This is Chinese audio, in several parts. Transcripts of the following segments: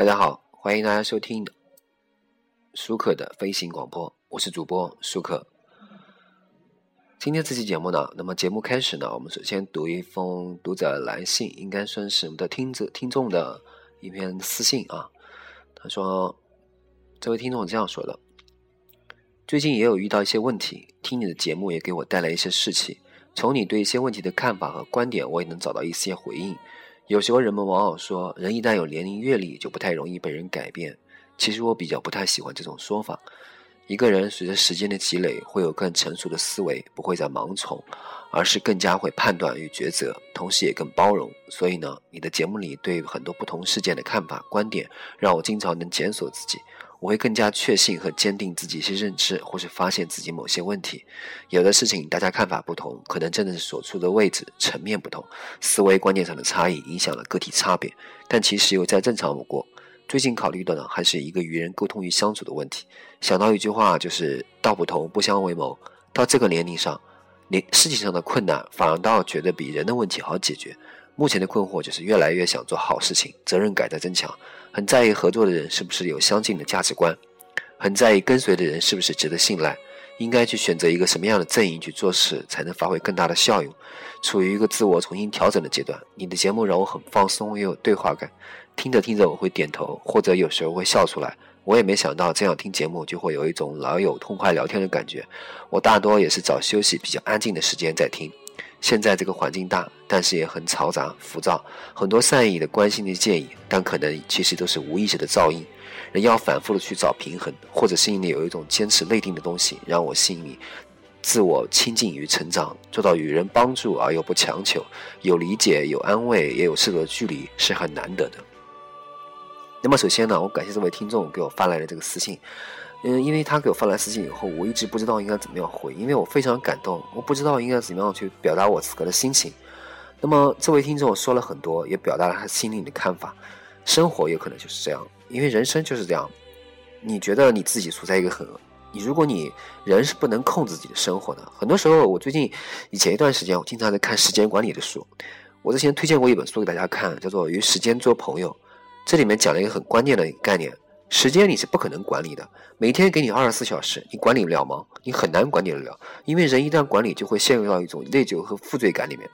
大家好，欢迎大家收听舒克的飞行广播，我是主播舒克。今天这期节目呢，那么节目开始呢，我们首先读一封读者来信，应该算是我们的听者听众的一篇私信啊。他说：“这位听众这样说的，最近也有遇到一些问题，听你的节目也给我带来一些士气。从你对一些问题的看法和观点，我也能找到一些回应。”有时候人们往往说，人一旦有年龄阅历，就不太容易被人改变。其实我比较不太喜欢这种说法。一个人随着时间的积累，会有更成熟的思维，不会再盲从，而是更加会判断与抉择，同时也更包容。所以呢，你的节目里对很多不同事件的看法、观点，让我经常能检索自己。我会更加确信和坚定自己一些认知，或是发现自己某些问题。有的事情大家看法不同，可能真的是所处的位置、层面不同，思维观念上的差异影响了个体差别，但其实又再正常不过。最近考虑的呢，还是一个与人沟通与相处的问题。想到一句话，就是“道不同，不相为谋”。到这个年龄上，你事情上的困难反而倒觉得比人的问题好解决。目前的困惑就是越来越想做好事情，责任感在增强。很在意合作的人是不是有相近的价值观，很在意跟随的人是不是值得信赖，应该去选择一个什么样的阵营去做事才能发挥更大的效用。处于一个自我重新调整的阶段，你的节目让我很放松又有对话感，听着听着我会点头，或者有时候会笑出来。我也没想到这样听节目就会有一种老友痛快聊天的感觉。我大多也是找休息比较安静的时间在听。现在这个环境大，但是也很嘈杂、浮躁，很多善意的、关心的建议，但可能其实都是无意识的噪音。人要反复的去找平衡，或者心里有一种坚持内定的东西，让我心里自我亲近与成长，做到与人帮助而又不强求，有理解、有安慰，也有适度的距离，是很难得的。那么首先呢，我感谢这位听众给我发来的这个私信。嗯，因为他给我发来私信以后，我一直不知道应该怎么样回，因为我非常感动，我不知道应该怎么样去表达我此刻的心情。那么这位听众说了很多，也表达了他心里的看法。生活有可能就是这样，因为人生就是这样。你觉得你自己处在一个很，你如果你人是不能控制自己的生活的。很多时候，我最近以前一段时间，我经常在看时间管理的书。我之前推荐过一本书给大家看，叫做《与时间做朋友》，这里面讲了一个很关键的概念。时间你是不可能管理的，每天给你二十四小时，你管理不了吗？你很难管理得了，因为人一旦管理，就会陷入到一种内疚和负罪感里面。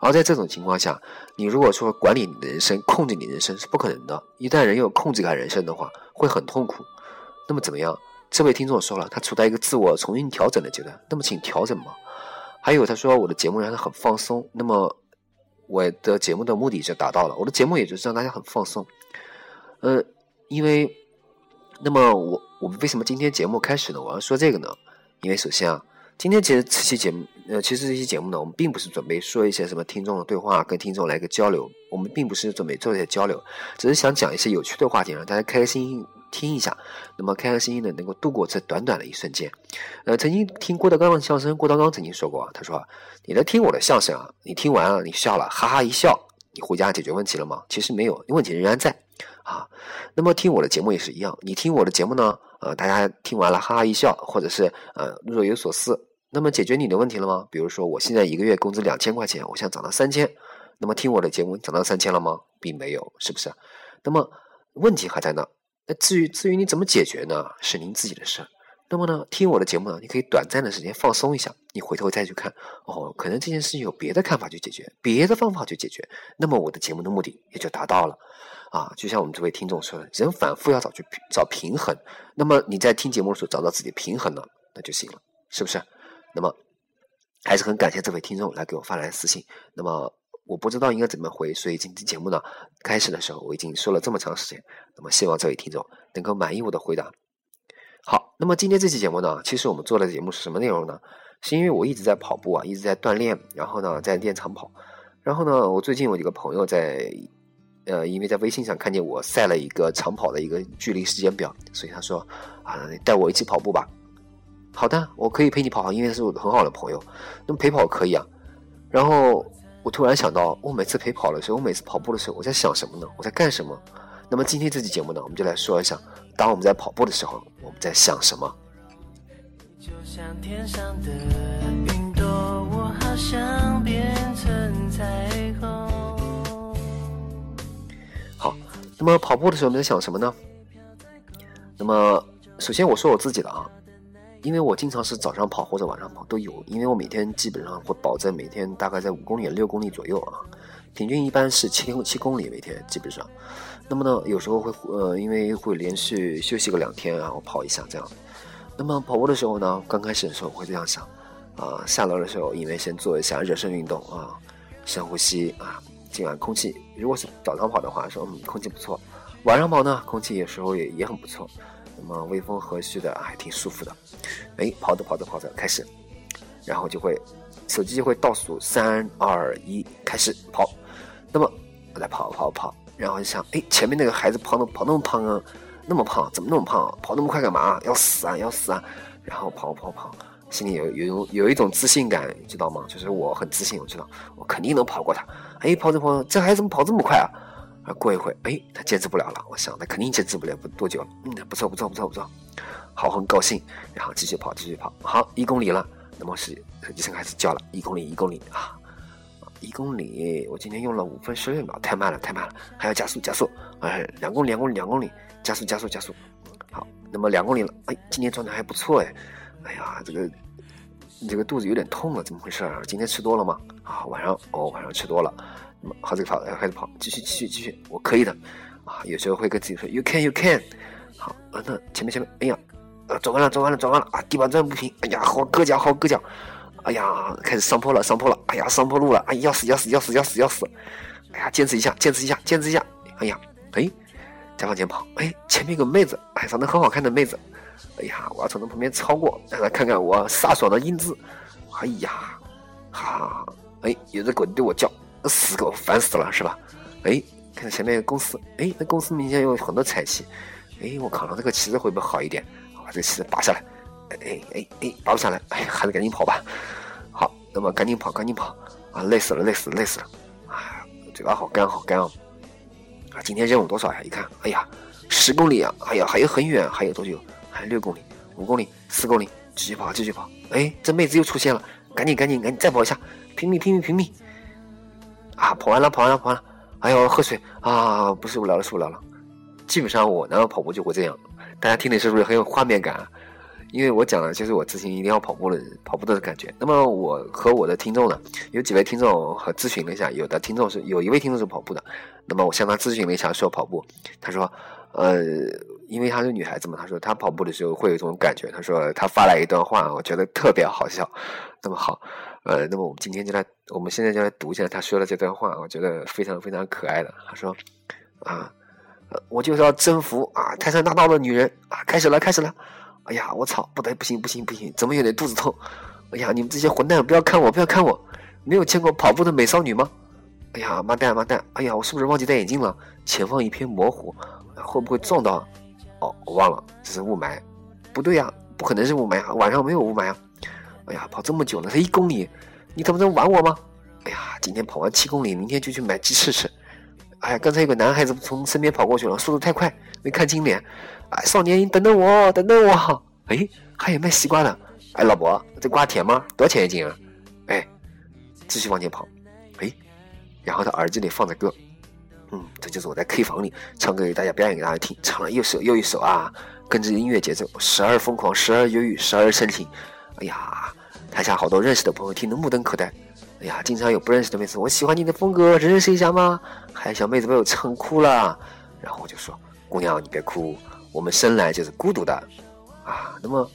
而在这种情况下，你如果说管理你的人生、控制你人生是不可能的。一旦人有控制感人生的话，会很痛苦。那么怎么样？这位听众说了，他处在一个自我重新调整的阶段。那么请调整嘛。还有他说我的节目让他很放松。那么我的节目的目的就达到了，我的节目也就是让大家很放松。呃，因为。那么我我们为什么今天节目开始呢？我要说这个呢，因为首先啊，今天其实这期节目，呃，其实这期节目呢，我们并不是准备说一些什么听众的对话，跟听众来个交流，我们并不是准备做这些交流，只是想讲一些有趣的话题，让大家开开心心听一下，那么开开心心的能够度过这短短的一瞬间。呃，曾经听郭德纲的相声，郭德纲曾经说过，他说：“你来听我的相声啊，你听完了，你笑了，哈哈一笑，你回家解决问题了吗？其实没有，问题仍然在。”啊，那么听我的节目也是一样，你听我的节目呢，呃，大家听完了哈哈一笑，或者是呃若有所思，那么解决你的问题了吗？比如说我现在一个月工资两千块钱，我想涨到三千，那么听我的节目涨到三千了吗？并没有，是不是？那么问题还在那，那至于至于你怎么解决呢？是您自己的事。那么呢，听我的节目呢，你可以短暂的时间放松一下，你回头再去看，哦，可能这件事情有别的看法去解决，别的方法去解决，那么我的节目的目的也就达到了。啊，就像我们这位听众说的，人反复要找去找平衡。那么你在听节目的时候找到自己平衡了，那就行了，是不是？那么还是很感谢这位听众来给我发来私信。那么我不知道应该怎么回，所以今天节目呢开始的时候我已经说了这么长时间。那么希望这位听众能够满意我的回答。好，那么今天这期节目呢，其实我们做的节目是什么内容呢？是因为我一直在跑步啊，一直在锻炼，然后呢在练长跑，然后呢我最近我一个朋友在。呃，因为在微信上看见我晒了一个长跑的一个距离时间表，所以他说啊，带我一起跑步吧。好的，我可以陪你跑，因为是我很好的朋友。那么陪跑可以啊。然后我突然想到，我每次陪跑的时候，我每次跑步的时候，我在想什么呢？我在干什么？那么今天这期节目呢，我们就来说一下，当我们在跑步的时候，我们在想什么。好。那么跑步的时候我们在想什么呢？那么首先我说我自己的啊，因为我经常是早上跑或者晚上跑都有，因为我每天基本上会保证每天大概在五公里、六公里左右啊，平均一般是七七公里每天基本上。那么呢，有时候会呃，因为会连续休息个两天，然后跑一下这样。那么跑步的时候呢，刚开始的时候会这样想啊，下楼的时候因为先做一下热身运动啊，深呼吸啊。今晚空气，如果是早上跑的话，说嗯空气不错；晚上跑呢，空气有时候也也很不错。那么微风和煦的，还挺舒服的。哎，跑着跑着跑着开始，然后就会手机就会倒数三二一开始跑。那么我在跑跑跑，然后就想，哎，前面那个孩子跑那跑那么胖啊，那么胖，怎么那么胖？跑那么快干嘛？要死啊要死啊！然后跑跑跑。心里有有有一种自信感，知道吗？就是我很自信，我知道我肯定能跑过他。哎，跑着跑着，这孩子怎么跑这么快啊？啊，过一会，哎，他坚持不了了。我想他肯定坚持不了不多久了。嗯，不错不错不错不错，好，很高兴。然后继续跑继续跑，好，一公里了。那么是医生开始叫了，一公里一公里啊，一公里，我今天用了五分十六秒，太慢了太慢了，还要加速加速。哎，两公里两公里两公里，加速加速加速。好，那么两公里了，哎，今天状态还不错哎。哎呀，这个，这个肚子有点痛了，怎么回事啊？今天吃多了吗？啊，晚上哦，晚上吃多了。那么好，这个跑，开始跑，继续，继续，继续，我可以的。啊，有时候会跟自己说，You can, you can。好，啊，那前面，前面，哎呀，啊，转完了，转完了，转完了，啊，地板转不平，哎呀，好硌脚，好硌脚。哎呀，开始上坡了，上坡了，哎呀，上坡路了，哎，要死，要死，要死，要死，要死。哎呀，坚持一下，坚持一下，坚持一下。哎呀，哎，再往前跑，哎，前面有个妹子，哎，长得很好看的妹子。哎呀，我要从她旁边超过，让他看看我飒爽的英姿。哎呀，哈，哎，有只狗对我叫，死狗，烦死了，是吧？哎，看前面有公司，哎，那公司明显有很多彩旗。哎，我靠，这个旗子会不会好一点？把这个旗子拔下来。哎哎哎，拔不下来，哎，还是赶紧跑吧。好，那么赶紧跑，赶紧跑。啊，累死了，累死了，累死了。啊，嘴巴好干，好干哦。啊，今天任务多少呀？一看，哎呀，十公里啊！哎呀，还有很远，还有多久？还有六公里，五公里，四公里，继续跑，继续跑。哎，这妹子又出现了，赶紧，赶紧，赶紧再跑一下，拼命，拼命，拼命！啊，跑完了，跑完了，跑完了！哎呦，喝水啊，不受不了了，受不了了。基本上我呢跑步就会这样，大家听的是不是很有画面感？因为我讲了，就是我之前一定要跑步的跑步的感觉。那么我和我的听众呢，有几位听众和咨询了一下，有的听众是有一位听众是跑步的，那么我向他咨询了一下说跑步，他说，呃。因为她是女孩子嘛，她说她跑步的时候会有一种感觉。她说她发来一段话，我觉得特别好笑。那么好，呃，那么我们今天就来，我们现在就来读一下她说的这段话，我觉得非常非常可爱的。她说：“啊，我就是要征服啊，泰山大道的女人啊，开始了，开始了。哎呀，我操，不得，不行，不行，不行，怎么有点肚子痛？哎呀，你们这些混蛋，不要看我，不要看我，没有见过跑步的美少女吗？哎呀，妈蛋，妈蛋！哎呀，我是不是忘记戴眼镜了？前方一片模糊，会不会撞到？”哦，我忘了，这是雾霾，不对呀，不可能是雾霾啊，晚上没有雾霾啊。哎呀，跑这么久了，才一公里，你他妈在玩我吗？哎呀，今天跑完七公里，明天就去买鸡翅吃。哎，刚才有个男孩子从身边跑过去了，速度太快，没看清脸。哎，少年，你等等我，等等我。哎，还有卖西瓜的。哎，老伯，这瓜甜吗？多少钱一斤啊？哎，继续往前跑。哎，然后他耳机里放着歌。嗯，这就是我在 K 房里唱歌给大家表演给大家听，唱了一首又一首啊，跟着音乐节奏，时而疯狂，时而忧郁，时而深情。哎呀，台下好多认识的朋友听得目瞪口呆。哎呀，经常有不认识的妹子，我喜欢你的风格，认识一下吗？还有小妹子被我唱哭了，然后我就说，姑娘你别哭，我们生来就是孤独的啊。那么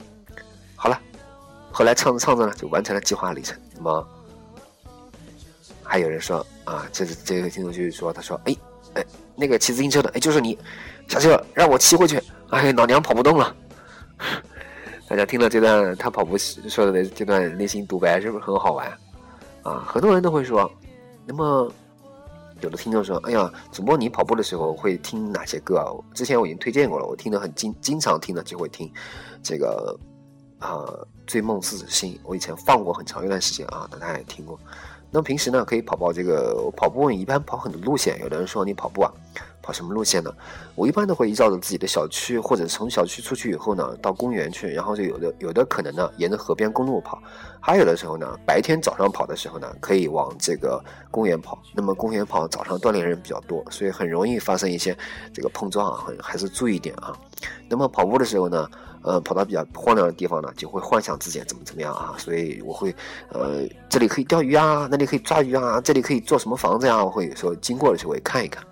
好了，后来唱着唱着呢，就完成了计划里程。那么还有人说啊，这是这个听众就是说，他说，哎。哎，那个骑自行车的，哎，就是你，下车让我骑回去。哎，老娘跑不动了。大家听了这段他跑步说的这段内心独白，是不是很好玩？啊，很多人都会说。那么，有的听众说：“哎呀，主播你跑步的时候会听哪些歌啊？”之前我已经推荐过了，我听的很经经常听的就会听这个啊，《追梦似子心》，我以前放过很长一段时间啊，大家也听过。那么平时呢，可以跑跑这个跑步，一般跑很多路线。有的人说你跑步啊，跑什么路线呢？我一般都会依照着自己的小区，或者从小区出去以后呢，到公园去，然后就有的有的可能呢，沿着河边公路跑，还有的时候呢，白天早上跑的时候呢，可以往这个公园跑。那么公园跑早上锻炼人比较多，所以很容易发生一些这个碰撞啊，还是注意点啊。那么跑步的时候呢？呃，跑到比较荒凉的地方呢，就会幻想自己怎么怎么样啊，所以我会，呃，这里可以钓鱼啊，那里可以抓鱼啊，这里可以做什么房子呀？我会有时候经过的时候，会看一看。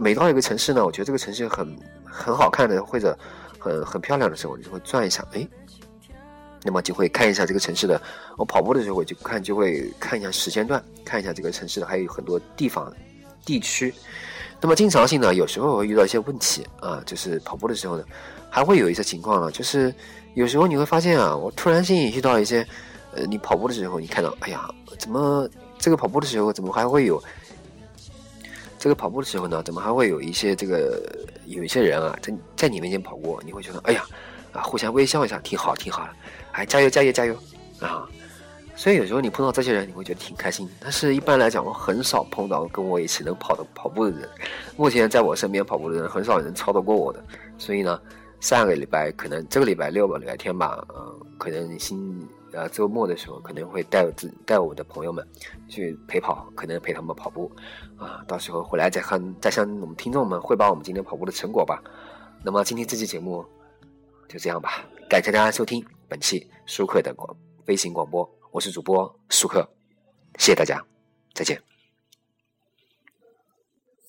每到一个城市呢，我觉得这个城市很很好看的，或者很很漂亮的时候，你就会转一下，哎，那么就会看一下这个城市的。我跑步的时候，我就看就会看一下时间段，看一下这个城市的还有很多地方地区。那么经常性呢，有时候会遇到一些问题啊，就是跑步的时候呢。还会有一些情况呢，就是有时候你会发现啊，我突然间遇到一些，呃，你跑步的时候，你看到，哎呀，怎么这个跑步的时候怎么还会有，这个跑步的时候呢，怎么还会有一些这个有一些人啊，在在你面前跑过，你会觉得，哎呀，啊，互相微笑一下，挺好，挺好的，哎，加油，加油，加油，啊，所以有时候你碰到这些人，你会觉得挺开心。但是一般来讲，我很少碰到跟我一起能跑的跑步的人，目前在我身边跑步的人很少能超得过我的，所以呢。上个礼拜可能这个礼拜六吧，礼拜天吧，嗯，可能心呃周末的时候可能会带自带我的朋友们去陪跑，可能陪他们跑步，啊，到时候回来再和再向我们听众们汇报我们今天跑步的成果吧。那么今天这期节目就这样吧，感谢大家收听本期舒克的广飞行广播，我是主播舒克，谢谢大家，再见。